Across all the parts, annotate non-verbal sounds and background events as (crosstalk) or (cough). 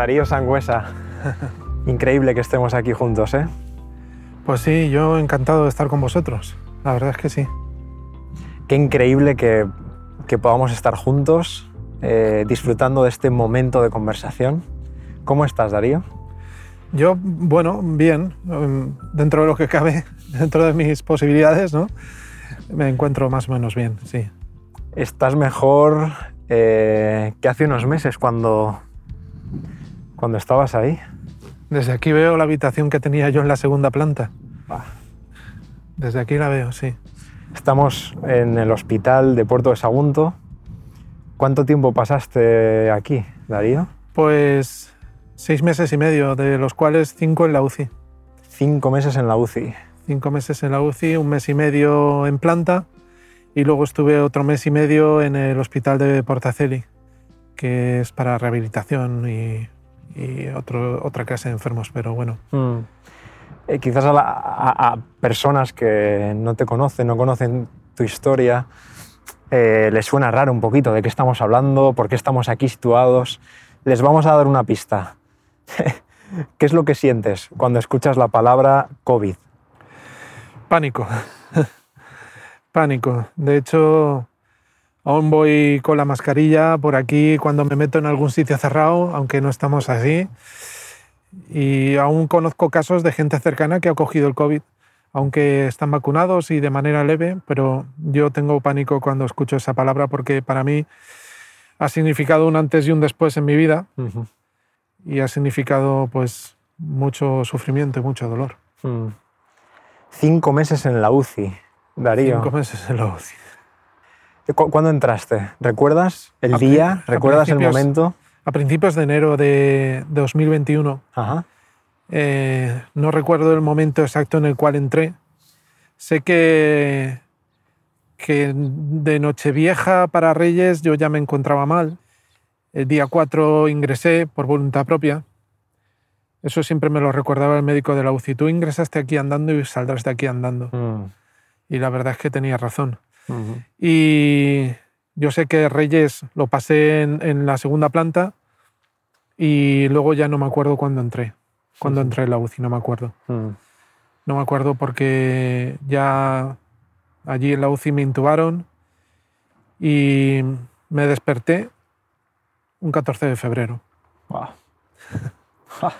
Darío Sangüesa. (laughs) Increíble que estemos aquí juntos, ¿eh? Pues sí, yo encantado de estar con vosotros. La verdad es que sí. Qué increíble que, que podamos estar juntos eh, disfrutando de este momento de conversación. ¿Cómo estás, Darío? Yo, bueno, bien, em, dentro de lo que cabe, (laughs) dentro de mis posibilidades, ¿no? Me encuentro más o menos bien, sí. Estás mejor eh, que hace unos meses cuando, cuando estabas ahí. Desde aquí veo la habitación que tenía yo en la segunda planta. Ah. Desde aquí la veo, sí. Estamos en el hospital de Puerto de Sagunto. ¿Cuánto tiempo pasaste aquí, Darío? Pues seis meses y medio, de los cuales cinco en la UCI. Cinco meses en la UCI. Cinco meses en la UCI, un mes y medio en planta y luego estuve otro mes y medio en el hospital de Portaceli, que es para rehabilitación y, y otro, otra clase de enfermos, pero bueno. Mm. Eh, quizás a, la- a- a personas que no te conocen, no conocen tu historia, eh, les suena raro un poquito de qué estamos hablando, por qué estamos aquí situados. Les vamos a dar una pista. (laughs) ¿Qué es lo que sientes cuando escuchas la palabra COVID? Pánico. (laughs) Pánico. De hecho, aún voy con la mascarilla por aquí cuando me meto en algún sitio cerrado, aunque no estamos así. Y aún conozco casos de gente cercana que ha cogido el COVID, aunque están vacunados y de manera leve, pero yo tengo pánico cuando escucho esa palabra porque para mí ha significado un antes y un después en mi vida y ha significado pues mucho sufrimiento y mucho dolor. Mm. Cinco meses en la UCI, Darío. Cinco meses en la UCI. ¿Cu- ¿Cuándo entraste? ¿Recuerdas el A día? ¿Recuerdas el momento? A principios de enero de 2021, Ajá. eh, no recuerdo el momento exacto en el cual entré. Sé que, que de Nochevieja para Reyes yo ya me encontraba mal. El día 4 ingresé por voluntad propia. Eso siempre me lo recordaba el médico de la UCI. Tú ingresaste aquí andando y saldrás de aquí andando. Mm. Y la verdad es que tenía razón. Y yo sé que Reyes lo pasé en, en la segunda planta y luego ya no me acuerdo cuándo entré. Cuándo Ujú. entré en la UCI, no me acuerdo. Mm. No me acuerdo porque ya allí en la UCI me intubaron y me desperté un 14 de febrero. (laughs)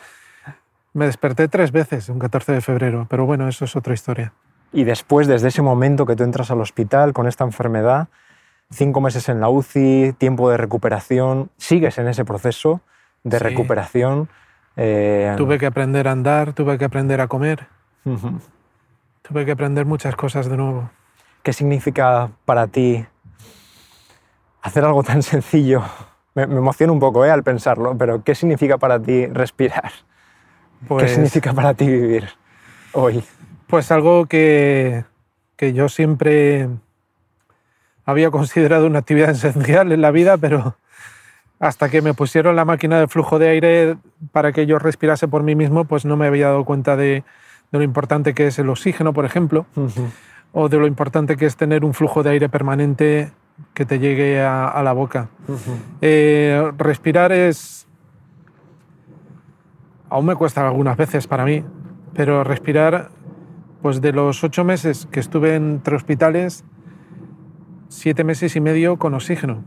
Me desperté tres veces un 14 de febrero, pero bueno, eso es otra historia. Y después, desde ese momento que tú entras al hospital con esta enfermedad, cinco meses en la UCI, tiempo de recuperación, sigues en ese proceso de Sí. recuperación. eh, Tuve que aprender a andar, tuve que aprender a comer, ujú. tuve que aprender muchas cosas de nuevo. ¿Qué significa para ti hacer algo tan sencillo? Me, me emociona un poco eh, al pensarlo, pero ¿qué significa para ti respirar? ¿Qué Pues- significa para ti vivir hoy? Pues algo que, que yo siempre había considerado una actividad (laughs) esencial en la vida, pero hasta que me pusieron la máquina de flujo de aire para que yo respirase por mí mismo, pues no me había dado cuenta de, de lo importante que es el oxígeno, por ejemplo, o de lo importante que es tener un flujo de aire permanente que te llegue a, a la boca. Eh, respirar es... Aún me cuesta algunas veces para mí, pero respirar, pues de los ocho meses que estuve entre hospitales, siete meses y medio con oxígeno.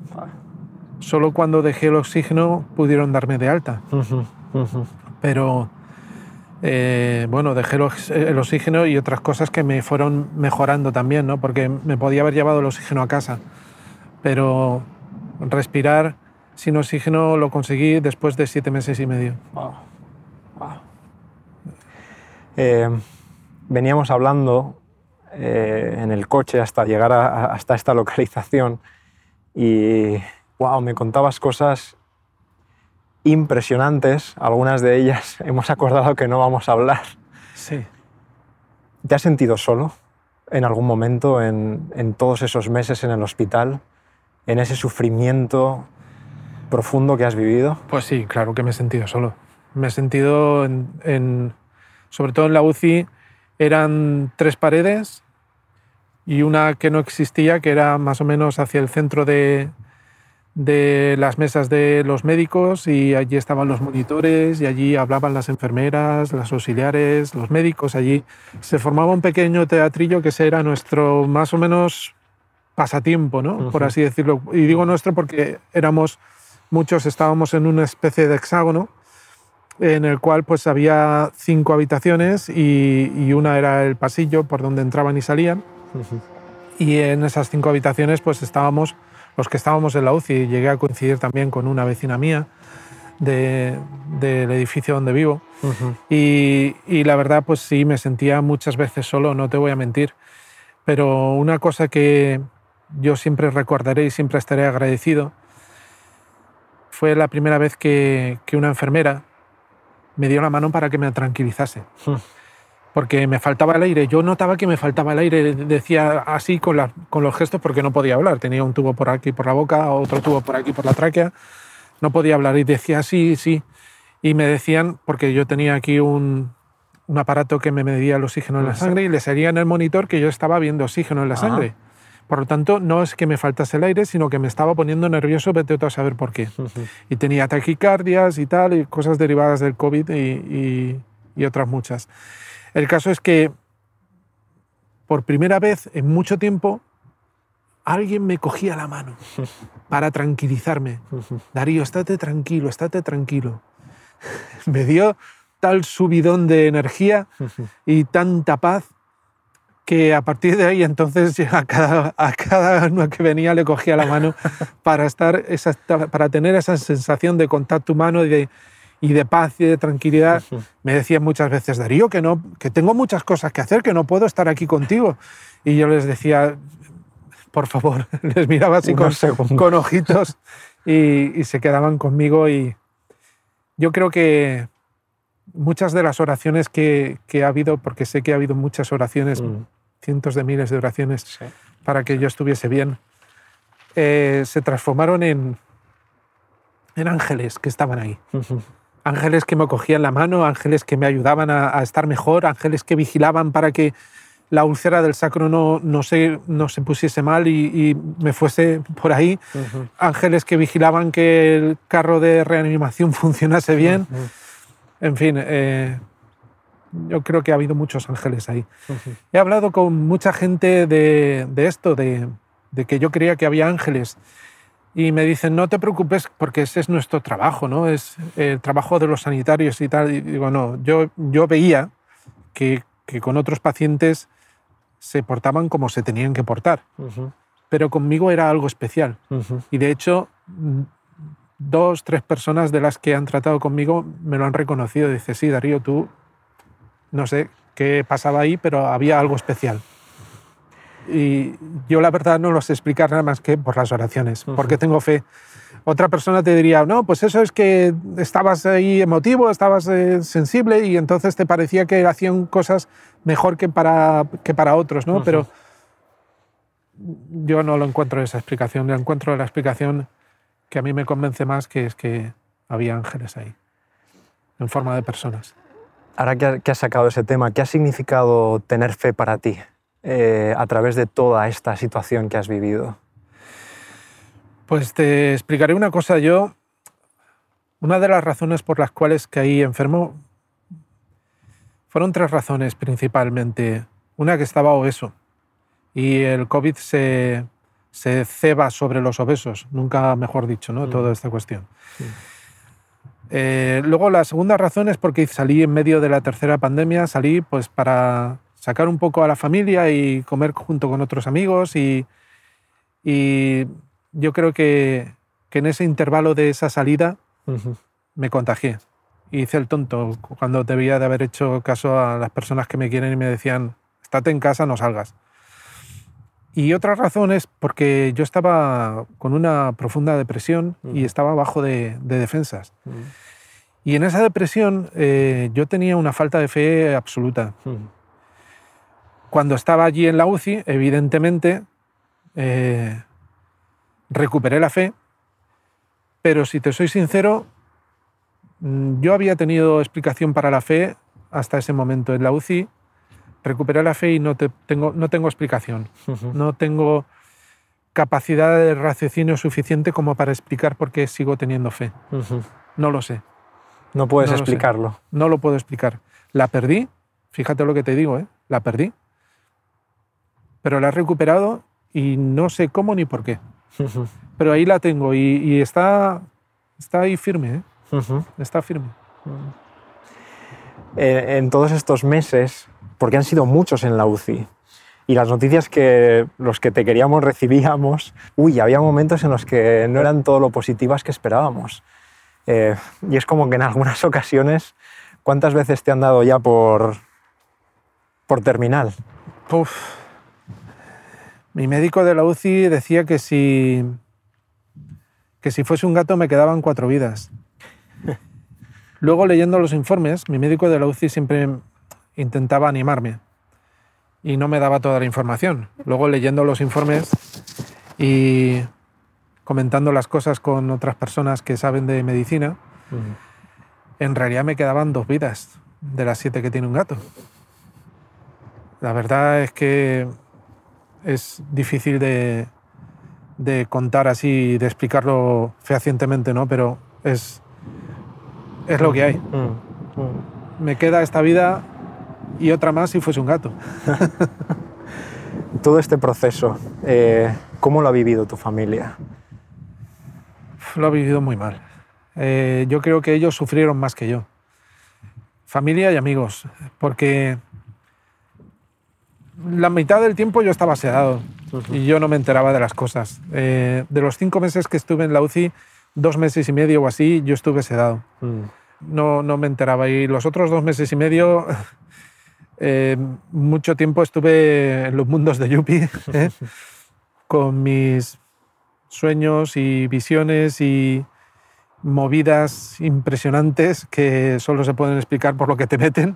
Solo cuando dejé el oxígeno pudieron darme de alta. Pero eh, bueno, dejé el ox- el oxígeno y otras cosas que me fueron mejorando también, ¿no? Porque me podía haber llevado el oxígeno a casa. Pero respirar sin oxígeno lo conseguí después de siete meses y medio. Wow. Wow. Eh, veníamos hablando eh, en el coche hasta llegar a- hasta esta (laughs) localización y wow, me contabas cosas impresionantes, algunas de ellas (laughs) hemos acordado que no vamos a hablar. Sí. ¿Te has sentido solo en algún momento en, en todos esos meses en el hospital, en ese sufrimiento profundo que has vivido? Pues sí, claro que me he sentido solo. Me he sentido en, en- sobre todo en la UCI, eran tres paredes y una que no existía, que era más o menos hacia el centro de, de las mesas de los médicos y allí estaban los monitores y allí hablaban las enfermeras, las auxiliares, los médicos. Allí se formaba un pequeño teatrillo que ese era nuestro más o menos pasatiempo, ¿no? por así decirlo. Y digo nuestro porque éramos muchos, estábamos en una especie de hexágono en el cual pues había cinco habitaciones y, una era el pasillo por donde entraban y salían. Y en esas cinco habitaciones pues estábamos los que estábamos en la UCI. Llegué a coincidir también con una vecina mía del edificio donde vivo. y, y, la verdad, pues sí, me sentía muchas veces solo, no te voy a mentir. Pero una cosa que yo siempre recordaré y siempre estaré agradecido fue la primera vez que, que una enfermera me dio la mano para que me tranquilizase porque me faltaba el aire. Yo notaba que me faltaba el aire, decía así con, con los gestos porque no podía hablar. Tenía un tubo por aquí por la boca, otro tubo por aquí por la tráquea. No podía hablar y decía sí, sí. Y me decían, porque yo tenía aquí un, un aparato que me medía el oxígeno en la sangre y le salía en el monitor que yo estaba viendo oxígeno en la sangre. Por lo tanto, no es que me faltase el aire, sino que me estaba poniendo nervioso, vete a saber por qué. Y tenía taquicardias y tal, y cosas derivadas del COVID y, y, y otras muchas. El caso es que por primera vez en mucho tiempo alguien me cogía la mano (laughs) para tranquilizarme. Darío, estate tranquilo, estate tranquilo. (laughs) Me dio tal subidón de energía y tanta paz que a partir de ahí entonces (laughs) a cada, a cada uno que venía le cogía la mano para, estar para tener esa sensación de contacto humano y de, y de paz y de tranquilidad, me decían muchas veces, Darío, que, no, que tengo muchas cosas que hacer, que no puedo estar aquí contigo. Y yo les decía, por favor, (laughs) les miraba así con, con, ojitos y, se quedaban conmigo. Y yo creo que muchas de las oraciones que, que ha habido, porque sé que ha habido muchas oraciones, mm. Cientos de miles de oraciones, para que yo estuviese bien, eh, se transformaron en, en ángeles que estaban ahí. Ángeles que me cogían la mano, ángeles que me ayudaban a, estar mejor, ángeles que vigilaban para que la úlcera del sacro no, no, se, no se pusiese mal y, me fuese por ahí, ángeles que vigilaban que el carro de reanimación (laughs) funcionase bien. En fin, eh, yo creo que ha habido muchos ángeles ahí. He hablado con mucha gente de, de esto, de, de que yo creía que había ángeles y me dicen, no te preocupes porque ese es nuestro trabajo, ¿no? Es el trabajo de los sanitarios y tal. Y digo, no, yo, yo veía que, que con otros pacientes se portaban como se tenían que portar, pero conmigo era algo especial. Y de hecho, dos, tres personas de las que han tratado conmigo me lo han reconocido. Dice, sí, Darío, tú, no sé qué pasaba ahí, pero había algo especial. Y yo la verdad no lo sé explicar nada más que por las oraciones, porque tengo fe. Otra persona te diría, no, pues eso es que estabas ahí emotivo, estabas eh, sensible y entonces te parecía que hacían cosas mejor que para, que para otros, ¿no? Pero yo no lo encuentro esa explicación, yo encuentro la explicación que a mí me convence más, que es que había ángeles ahí, en forma de personas. Ahora que has sacado ese tema, ¿qué ha significado tener fe para ti? Eh, a través de toda esta situación que has vivido? Pues te explicaré una cosa. Yo, una de las razones por las cuales caí enfermo fueron tres razones principalmente. Una que estaba obeso y el COVID se, se ceba sobre los obesos, nunca mejor dicho, ¿no? Mm. Toda esta cuestión. Eh, luego la segunda razón es porque salí en medio de la tercera pandemia, salí pues para sacar un poco a la familia y comer junto con otros amigos y, y yo creo que, que, en ese intervalo de esa salida me contagié. hice el tonto cuando debía de haber hecho caso a las personas que me quieren y me decían, estate en casa, no salgas. Y otra razón es porque yo estaba con una profunda depresión y estaba bajo de, de defensas. Y en esa depresión eh, yo tenía una falta de fe absoluta. Cuando estaba allí en la UCI, evidentemente, eh, recuperé la fe, pero si te soy sincero, mm, yo había tenido explicación para la fe hasta ese momento en la UCI, recuperé la fe y no, tengo, no tengo explicación. No tengo capacidad de raciocinio suficiente como para explicar por qué sigo teniendo fe. Ujú. No lo sé, No puedes No lo explicarlo. no lo puedo explicar. La perdí, fíjate lo que te digo, ¿eh? la perdí. Pero la he recuperado y no sé cómo ni por qué. Ujú. Pero ahí la tengo y, y está, está ahí firme, ¿eh? Está firme. Eh, en todos estos meses, porque han sido muchos en la UCI, y las noticias que los que te queríamos (laughs) recibíamos, uy, había momentos en los que no eran todo lo positivas que esperábamos. Eh, y es como que en algunas (laughs) ocasiones, ¿cuántas veces te han dado ya por, por terminal? Uf. Mi médico de la UCI decía que si, que si fuese un gato me quedaban cuatro vidas. (laughs) Luego leyendo los informes, mi médico de la UCI siempre intentaba animarme y no me daba toda la información. Luego leyendo los informes y comentando las cosas con otras personas que saben de medicina, en realidad me quedaban dos vidas de las siete que tiene un gato. La verdad es que es difícil de, de contar así, de explicarlo fehacientemente, ¿no? Pero es, es lo que hay. Mm, mm. Me queda esta vida y otra más si fuese un gato. (laughs) Todo este proceso, eh, ¿cómo lo ha vivido tu familia? Lo ha vivido muy mal. Eh, yo creo que ellos sufrieron más que yo. Familia y amigos, porque la mitad del tiempo yo estaba sedado y yo no me enteraba de las cosas. Eh, de los cinco meses que estuve en la UCI, dos meses y medio o así, yo estuve sedado. Mm, No, no me enteraba. Y los otros dos meses y medio, eh, mucho tiempo estuve en los mundos de Yupi, (laughs) ¿eh? con mis sueños y visiones y movidas impresionantes que solo se pueden explicar por lo que te meten.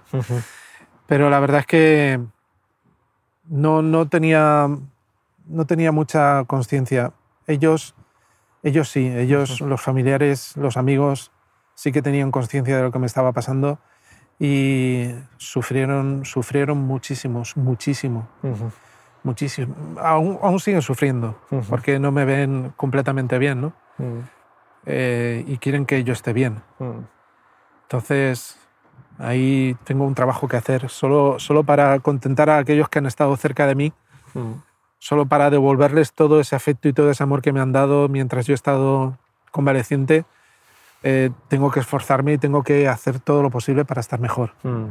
Pero la verdad es que no, no, tenía, no tenía mucha conciencia. Ellos, ellos sí, ellos, los familiares, los amigos, sí que tenían conciencia de lo que me estaba pasando y sufrieron, sufrieron muchísimos, muchísimo, Ujú, muchísimo. Aún, aún siguen sufriendo Ujú. porque no me ven completamente bien, ¿no? mm, Eh, y quieren que yo esté bien. mm. Entonces, ahí tengo un trabajo que hacer, solo, solo para contentar a aquellos que han estado cerca de mí, Mm, solo para devolverles todo ese afecto y todo ese amor que me han dado mientras yo he estado convaleciente. Eh, tengo que esforzarme y tengo que hacer todo lo posible para estar mejor. mm.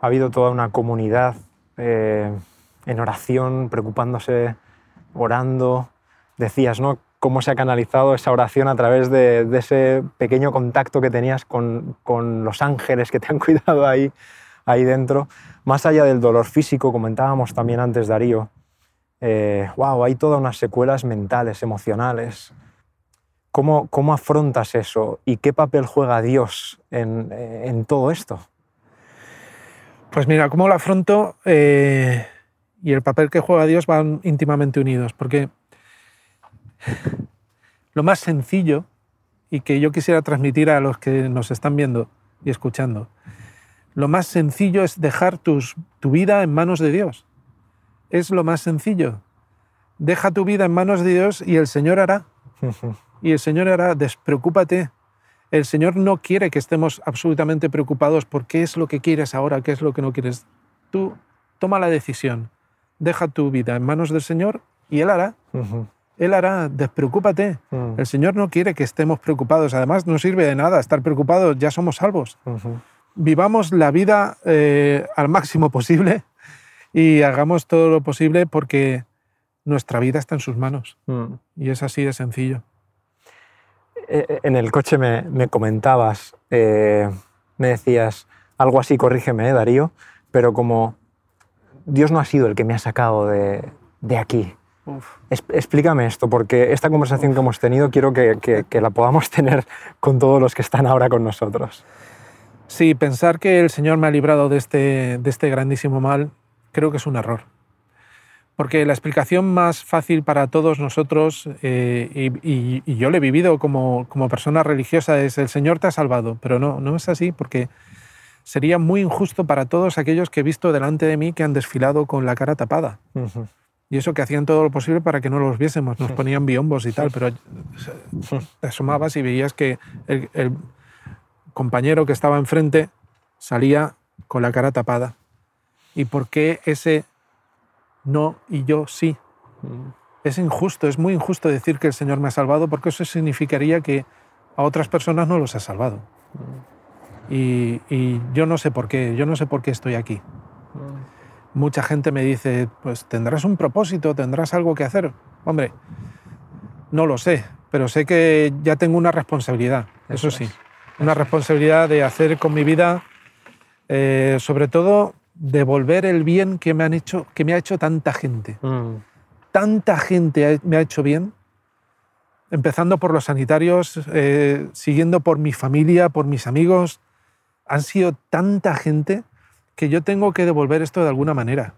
Ha habido toda una comunidad eh, en oración, preocupándose, orando. Decías, ¿no? Cómo se ha canalizado esa oración a través de, ese pequeño contacto que tenías con, con los ángeles que te han (laughs) cuidado ahí, ahí dentro. Más allá del dolor físico, comentábamos también antes, Darío, eh, wow, hay todas unas secuelas mentales, emocionales. ¿Cómo, ¿Cómo afrontas eso y qué papel juega Dios en, en todo esto? Pues mira, cómo lo afronto eh, y el papel que juega Dios van íntimamente unidos, porque lo más sencillo y que yo quisiera transmitir a los que nos están viendo y escuchando, lo más sencillo es dejar tus, tu vida en manos de Dios. Es lo más sencillo. Deja tu vida en manos de Dios y el Señor hará. (laughs) Y el Señor hará, despreocúpate. El Señor no quiere que estemos absolutamente preocupados por qué es lo que quieres ahora, qué es lo que no quieres. Tú toma la decisión, deja tu vida en manos del Señor y Él hará. Él hará, despreocúpate. Mm. El Señor no quiere que estemos preocupados. Además, no sirve de nada estar preocupados, ya somos salvos. Vivamos la vida eh, al máximo posible y hagamos todo lo posible porque nuestra vida está en sus manos. Mm. Y es así de sencillo. Eh, En el coche me, me comentabas, eh, me decías algo así, corrígeme, eh, Darío, pero como Dios no ha sido el que me ha sacado de, de aquí. Es- explícame esto, porque esta conversación que hemos tenido quiero que, que- que la podamos (laughs) tener con todos los que están ahora con nosotros. Sí, pensar que el Señor me ha librado de este, de este grandísimo mal creo que es un error. Porque la explicación más fácil para todos nosotros, eh, y, y- y yo lo he vivido como, como persona religiosa, es el Señor te ha salvado. Pero no, no es así, porque sería muy injusto para todos aquellos que he visto delante de mí que han desfilado con la cara tapada. Y eso que hacían todo lo posible para que no los viésemos. Nos ponían biombos y tal, pero te asomabas y veías que el, el compañero que estaba enfrente salía con la cara tapada. ¿Y por qué ese no y yo sí? Es injusto, es muy injusto decir que el Señor me ha salvado porque eso significaría que a otras personas no los ha salvado. Y, y yo no sé por qué, yo no sé por qué estoy aquí. Mucha gente me dice, pues tendrás un propósito, tendrás algo que hacer. Hombre, no lo sé, pero sé que ya tengo una responsabilidad, eso, sí. Una responsabilidad de hacer con mi vida, eh, sobre todo, devolver el bien que me, han hecho, que me ha hecho tanta gente. Mm. Tanta gente me ha hecho bien, empezando por los sanitarios, eh, siguiendo por mi familia, por mis amigos. Han sido tanta gente que yo tengo que devolver esto de alguna manera.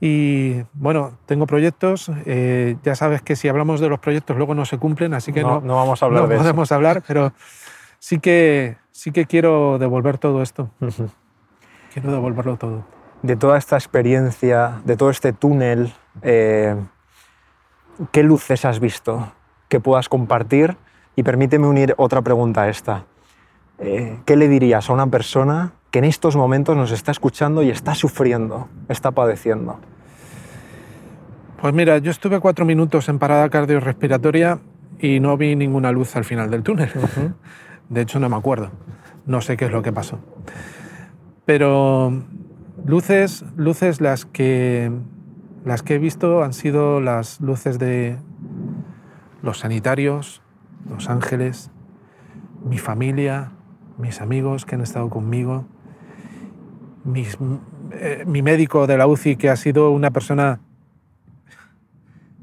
Y bueno, tengo proyectos, eh, ya sabes que si hablamos de los proyectos luego no se cumplen, así que no, no, vamos a hablar no de podemos hablar, pero sí que, sí que quiero devolver todo esto. Quiero devolverlo todo. De toda esta experiencia, de todo este túnel, eh, ¿qué luces has visto que puedas compartir? Y permíteme unir otra pregunta a esta. Eh, ¿Qué le dirías a una persona que en estos momentos nos está escuchando y está sufriendo, está padeciendo? Pues mira, yo estuve cuatro minutos en parada cardiorrespiratoria y no vi ninguna luz al final del túnel. De hecho, no me acuerdo. No sé qué es lo que pasó. Pero luces, luces las que, las que he visto han sido las luces de los sanitarios, los ángeles, mi familia, mis amigos que han estado conmigo, mis- eh, mi médico de la UCI que ha sido una persona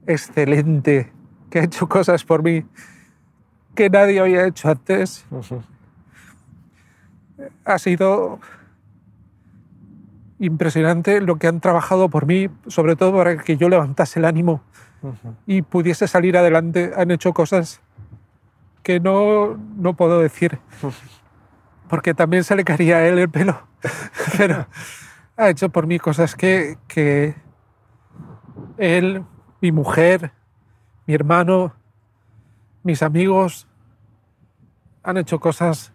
excelente, que ha hecho cosas por mí que nadie había hecho antes. Ha sido impresionante lo que han trabajado por mí, sobre todo para que yo levantase el ánimo y pudiese salir adelante. Han hecho cosas que no, no puedo decir, (laughs) porque también se le caería a él el pelo, (laughs) pero ha hecho por mí cosas que, que él, mi mujer, mi hermano, mis amigos han hecho cosas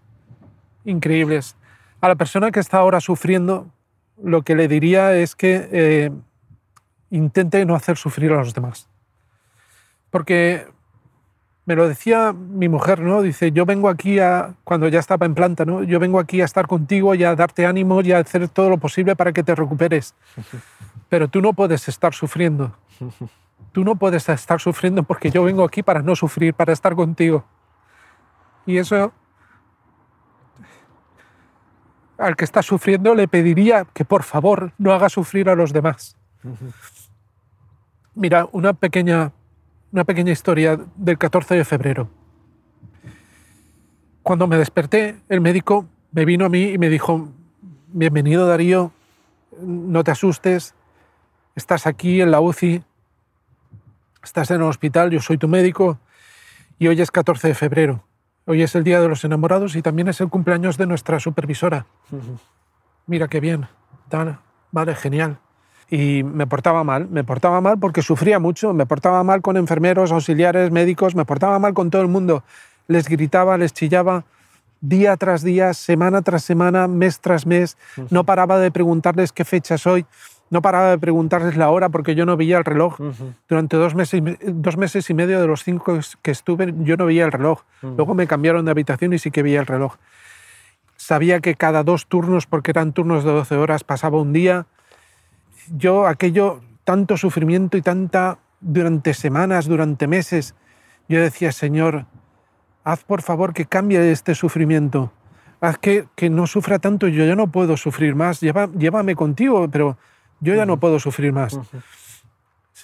increíbles. A la persona que está ahora sufriendo, lo que le diría es que eh, intente no hacer sufrir a los demás. Porque me lo decía mi mujer, ¿no? Dice, yo vengo aquí a, cuando ya estaba en planta, ¿no? Yo vengo aquí a estar contigo y a darte ánimo y a hacer todo lo posible para que te recuperes. (laughs) Pero tú no puedes estar sufriendo. Tú no puedes estar sufriendo porque yo vengo aquí para no sufrir, para estar contigo. Y eso al que está sufriendo le pediría que por favor no haga sufrir a los demás. Mira, una pequeña, una pequeña historia del 14 de febrero. Cuando me desperté, el médico me vino a mí y me dijo, bienvenido Darío, no te asustes, estás aquí en la UCI, estás en el hospital, yo soy tu médico y hoy es 14 de febrero. Hoy es el Día de los Enamorados y también es el cumpleaños de nuestra supervisora. Mira qué bien. Tal, vale, genial. Y me portaba mal, me portaba mal porque sufría mucho, me portaba mal con enfermeros, auxiliares, médicos, me portaba mal con todo el mundo. Les gritaba, les chillaba día tras día, semana tras semana, mes tras mes. No paraba de preguntarles qué fecha soy, no paraba de preguntarles la hora porque yo no veía el reloj. Durante dos meses, dos meses y medio de los cinco que estuve, yo no veía el reloj. Luego me cambiaron de habitación y sí que veía el reloj. Sabía que cada dos turnos, porque eran turnos de 12 horas, pasaba un día. Yo, aquello, tanto sufrimiento y tanta, durante semanas, durante meses, yo decía, Señor, haz por favor que cambie este sufrimiento. Haz que, que no sufra tanto, yo ya no puedo sufrir más. Lleva- llévame contigo, pero yo ya no puedo sufrir más.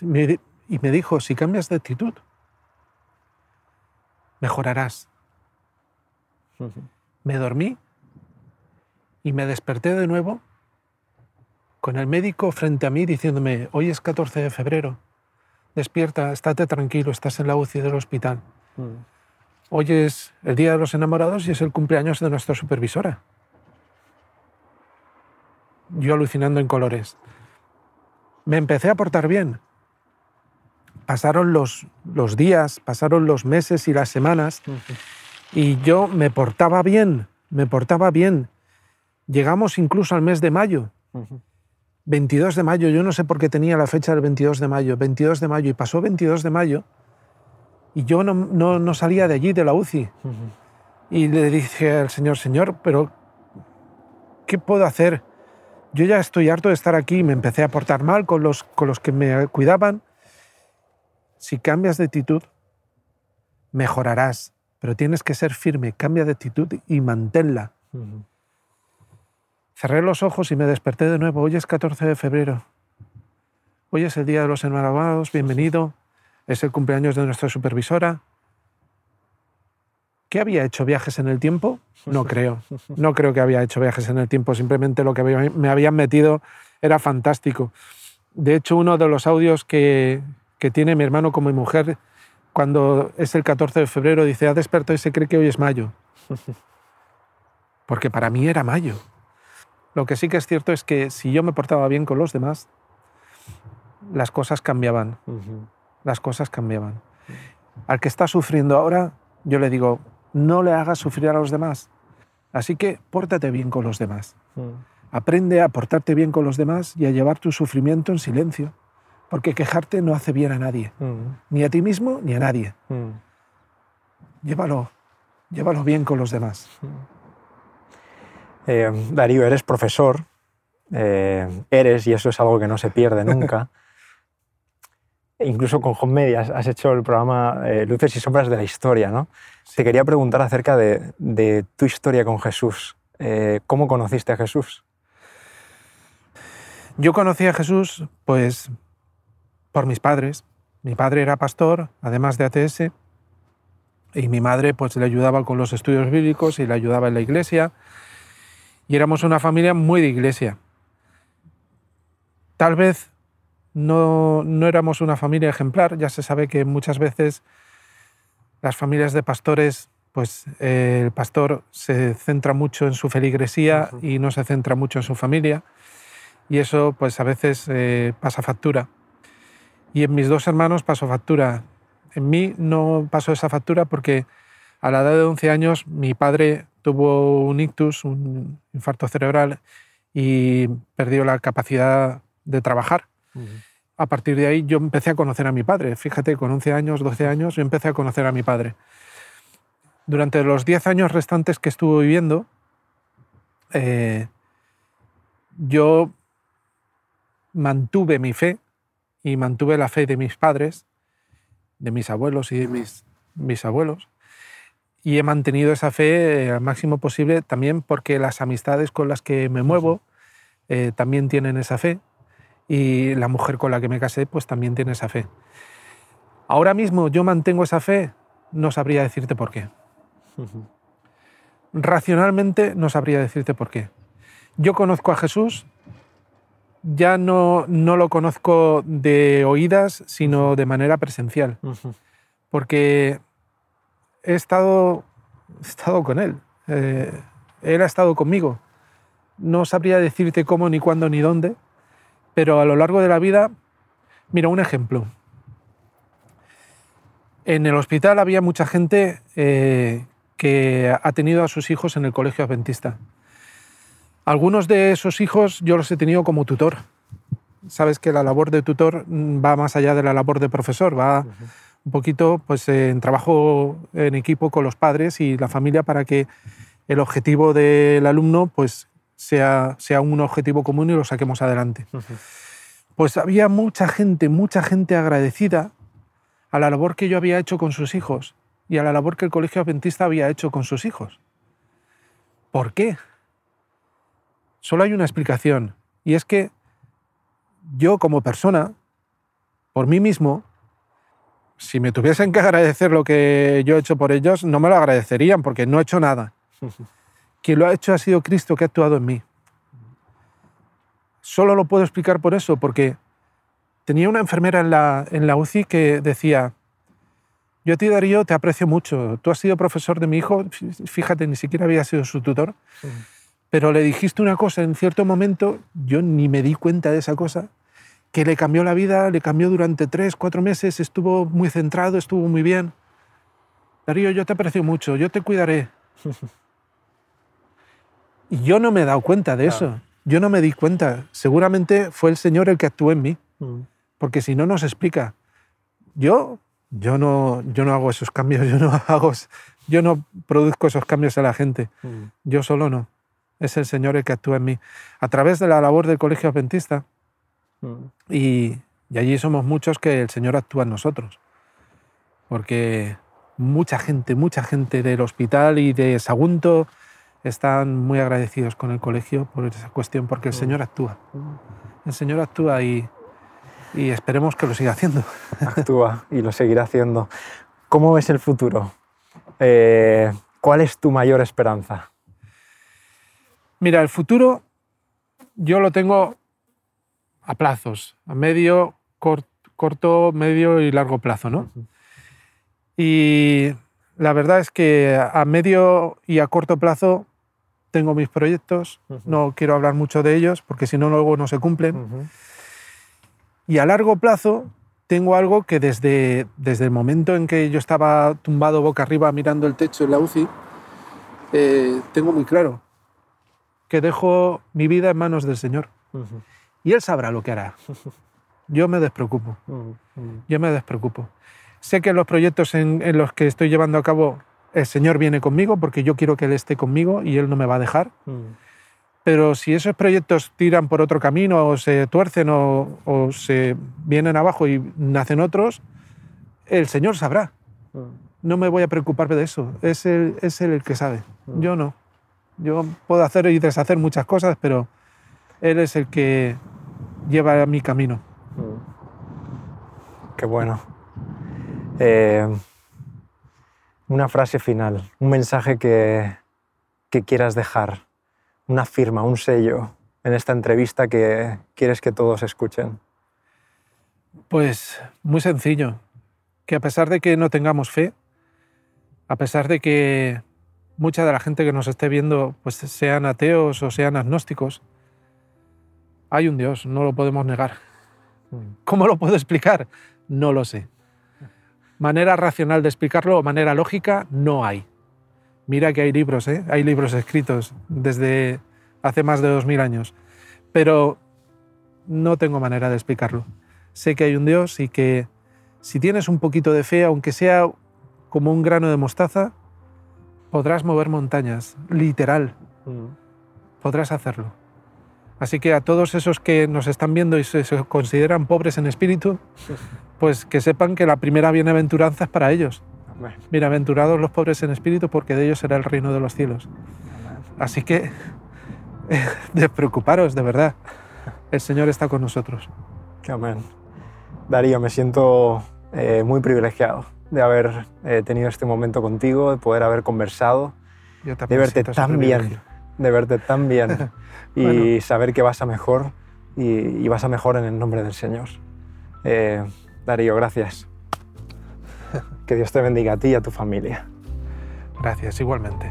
Y me dijo, si cambias de actitud, mejorarás. Me dormí y me desperté de nuevo con el médico frente a mí diciéndome, hoy es 14 de febrero, despierta, estate tranquilo, estás en la UCI del hospital. Hoy es el Día de los Enamorados y es el cumpleaños de nuestra supervisora. Yo alucinando en colores. Me empecé a portar bien. pasaron los, los días, pasaron los meses y las semanas y yo me portaba bien, me portaba bien. Llegamos incluso al mes de mayo. 22 de mayo, yo no sé por qué tenía la fecha del 22 de mayo, 22 de mayo, y pasó 22 de mayo y yo no, no, no salía de allí, de la UCI. Y le dije al Señor, Señor, pero ¿qué puedo hacer? Yo ya estoy harto de estar aquí, me empecé a portar mal con los, con los que me cuidaban. Si cambias de actitud, mejorarás, pero tienes que ser firme, cambia de actitud y manténla. Cerré los ojos y me desperté de nuevo. Hoy es 14 de febrero. Hoy es el Día de los Enamorados. Bienvenido. Es el cumpleaños de nuestra supervisora. ¿Qué había hecho viajes en el tiempo? No (laughs) creo. No creo que había hecho viajes en el tiempo. Simplemente lo que me habían metido era fantástico. De hecho, uno de los audios que, que tiene mi hermano con mi mujer, cuando es el 14 de febrero, dice, ha despertado y se cree que hoy es mayo. Porque para mí era mayo. Lo que sí que es cierto es que si yo me portaba bien con los demás, las cosas cambiaban. Las cosas cambiaban. Al que está sufriendo ahora, yo le digo, no le hagas sufrir a los demás. Así que pórtate bien con los demás. Mm. Aprende a portarte bien con los demás y a llevar tu sufrimiento en silencio, porque quejarte no hace bien a nadie, mm. ni a ti mismo ni a nadie. Mm. Llévalo, llévalo bien con los demás. Eh, Darío, eres profesor, eh, eres, y eso es algo que no se pierde nunca. (laughs) incluso con Home Media has hecho el programa eh, Luces y Sombras de la Historia, ¿no? Te quería preguntar acerca de, tu historia con Jesús. Eh, ¿Cómo conociste a Jesús? Yo conocí a Jesús, pues, por mis padres. Mi padre era pastor, además de ATS, y mi madre, pues, le ayudaba con los estudios bíblicos y le ayudaba en la iglesia. Y éramos una familia muy de iglesia. Tal vez no, no éramos una familia ejemplar. Ya se sabe que muchas veces las familias de pastores, pues eh, el pastor se centra mucho en su feligresía y no se centra mucho en su familia. Y eso, pues a veces eh, pasa factura. Y en mis dos hermanos pasó factura. En mí no pasó esa factura porque a la edad de 11 años mi padre tuvo un ictus, un infarto cerebral, y perdió la capacidad de trabajar a partir de ahí yo empecé a conocer a mi padre. Fíjate, con 11 años, 12 años, yo empecé a conocer a mi padre. Durante los 10 años restantes que estuvo viviendo, eh, yo mantuve mi fe y mantuve la fe de mis padres, de mis abuelos y de mis, mis abuelos. Y he mantenido esa fe al máximo posible también porque las amistades con las que me muevo eh, también tienen esa fe y la mujer con la que me casé pues también tiene esa fe. Ahora mismo yo mantengo esa fe, no sabría decirte por qué. Racionalmente no sabría decirte por qué. Yo conozco a Jesús, ya no, no lo conozco de oídas, sino de manera presencial, porque he estado, he estado con Él, eh, Él ha estado conmigo. No sabría decirte cómo, ni cuándo, ni dónde, pero a lo largo de la vida, mira, un ejemplo. En el hospital había mucha gente eh, que ha tenido a sus hijos en el colegio adventista. Algunos de esos hijos yo los he tenido como tutor. Sabes que la labor de tutor va más allá de la labor de profesor, va un poquito pues, en trabajo en equipo con los padres y la familia para que el objetivo del alumno pues, sea, sea un objetivo común y lo saquemos adelante. Pues había mucha gente, mucha gente agradecida a la labor que yo había hecho con sus hijos y a la labor que el Colegio Adventista había hecho con sus hijos. ¿Por qué? Solo hay una explicación, y es que yo como persona, por mí mismo, si me tuviesen que agradecer lo que yo he hecho por ellos, no me lo agradecerían porque no he hecho nada. Quien lo ha hecho ha sido Cristo que ha actuado en mí. Solo lo puedo explicar por eso, porque tenía una enfermera en la, en la UCI que decía, yo a ti Darío te aprecio mucho, tú has sido profesor de mi hijo, fíjate, ni siquiera había sido su tutor, pero le dijiste una cosa en cierto momento, yo ni me di cuenta de esa cosa, que le cambió la vida, le cambió durante tres, cuatro meses, estuvo muy centrado, estuvo muy bien. Darío, yo te aprecio mucho, yo te cuidaré. (laughs) y yo no me he dado cuenta de eso. Yo no me di cuenta. Seguramente fue el Señor el que actuó en mí. Mm. Porque si no, nos explica. Yo, yo, no, yo no hago esos cambios, (laughs) yo no, hago, yo no produzco esos cambios a la gente. Mm. Yo solo no. Es el Señor el que actúa en mí. A través de la labor del Colegio Adventista, Mm. y, y allí somos muchos que el Señor actúa en nosotros. Porque mucha gente, mucha gente del hospital y de Sagunto están muy agradecidos con el colegio por esa cuestión, porque el Mm. Señor actúa. Mm. El Señor actúa y, y esperemos que lo siga haciendo. (laughs) Actúa y lo seguirá haciendo. ¿Cómo ves el futuro? Eh, ¿Cuál es tu mayor esperanza? Mira, el futuro yo lo tengo a plazos, a medio, cor- corto, medio y largo plazo, ¿no? Y la verdad es que a medio y a corto plazo tengo mis proyectos, Ujú. no quiero hablar mucho de ellos porque si no luego no se cumplen. Ujú. Y a largo plazo tengo algo que desde, desde el momento en que yo estaba tumbado boca arriba mirando el techo en la UCI, eh, tengo muy claro que dejo mi vida en manos del Señor Ujú. y Él sabrá lo que hará. (laughs) Yo me despreocupo, yo me despreocupo. Sé que los proyectos en, en los que estoy llevando a cabo, el Señor viene conmigo porque yo quiero que Él esté conmigo y Él no me va a dejar. Ujú. Pero si esos proyectos tiran por otro camino o se tuercen o, o se vienen abajo y nacen otros, el Señor sabrá. Ujú. No me voy a preocupar de eso. Es Él, es él el que sabe. Mm. Yo no. Yo puedo hacer y deshacer muchas cosas, pero Él es el que lleva mi camino. Mm. Qué bueno. Eh, una frase final, un mensaje que, que quieras dejar, una firma, un sello en esta entrevista que quieres que todos escuchen. Pues muy sencillo, que a pesar de que no tengamos fe, a pesar de que mucha de la gente que nos esté viendo pues sean ateos o sean agnósticos, hay un Dios, no lo podemos negar. ¿Cómo lo puedo explicar? No lo sé. Manera racional de explicarlo o manera lógica, no hay. Mira que hay libros, ¿eh? hay libros escritos desde hace más de dos mil años, pero no tengo manera de explicarlo. Sé que hay un Dios y que si tienes un poquito de fe, aunque sea como un grano de mostaza, podrás mover montañas, literal, podrás hacerlo. Así que a todos esos que nos están viendo y se consideran pobres en espíritu, (laughs) pues que sepan que la primera bienaventuranza es para ellos. Amén. Bienaventurados los pobres en espíritu, porque de ellos será el reino de los cielos. Así que (laughs) despreocuparos, de verdad. El Señor está con nosotros. Amén. Darío, me siento eh, muy privilegiado de haber eh, tenido este momento contigo, de poder haber conversado, Yo de verte tan bien, de verte tan bien y Bueno. saber que vas a mejor y, y vas a mejor en el nombre del Señor. Eh, Darío, gracias. (laughs) Que Dios te bendiga a ti y a tu familia. Gracias, igualmente.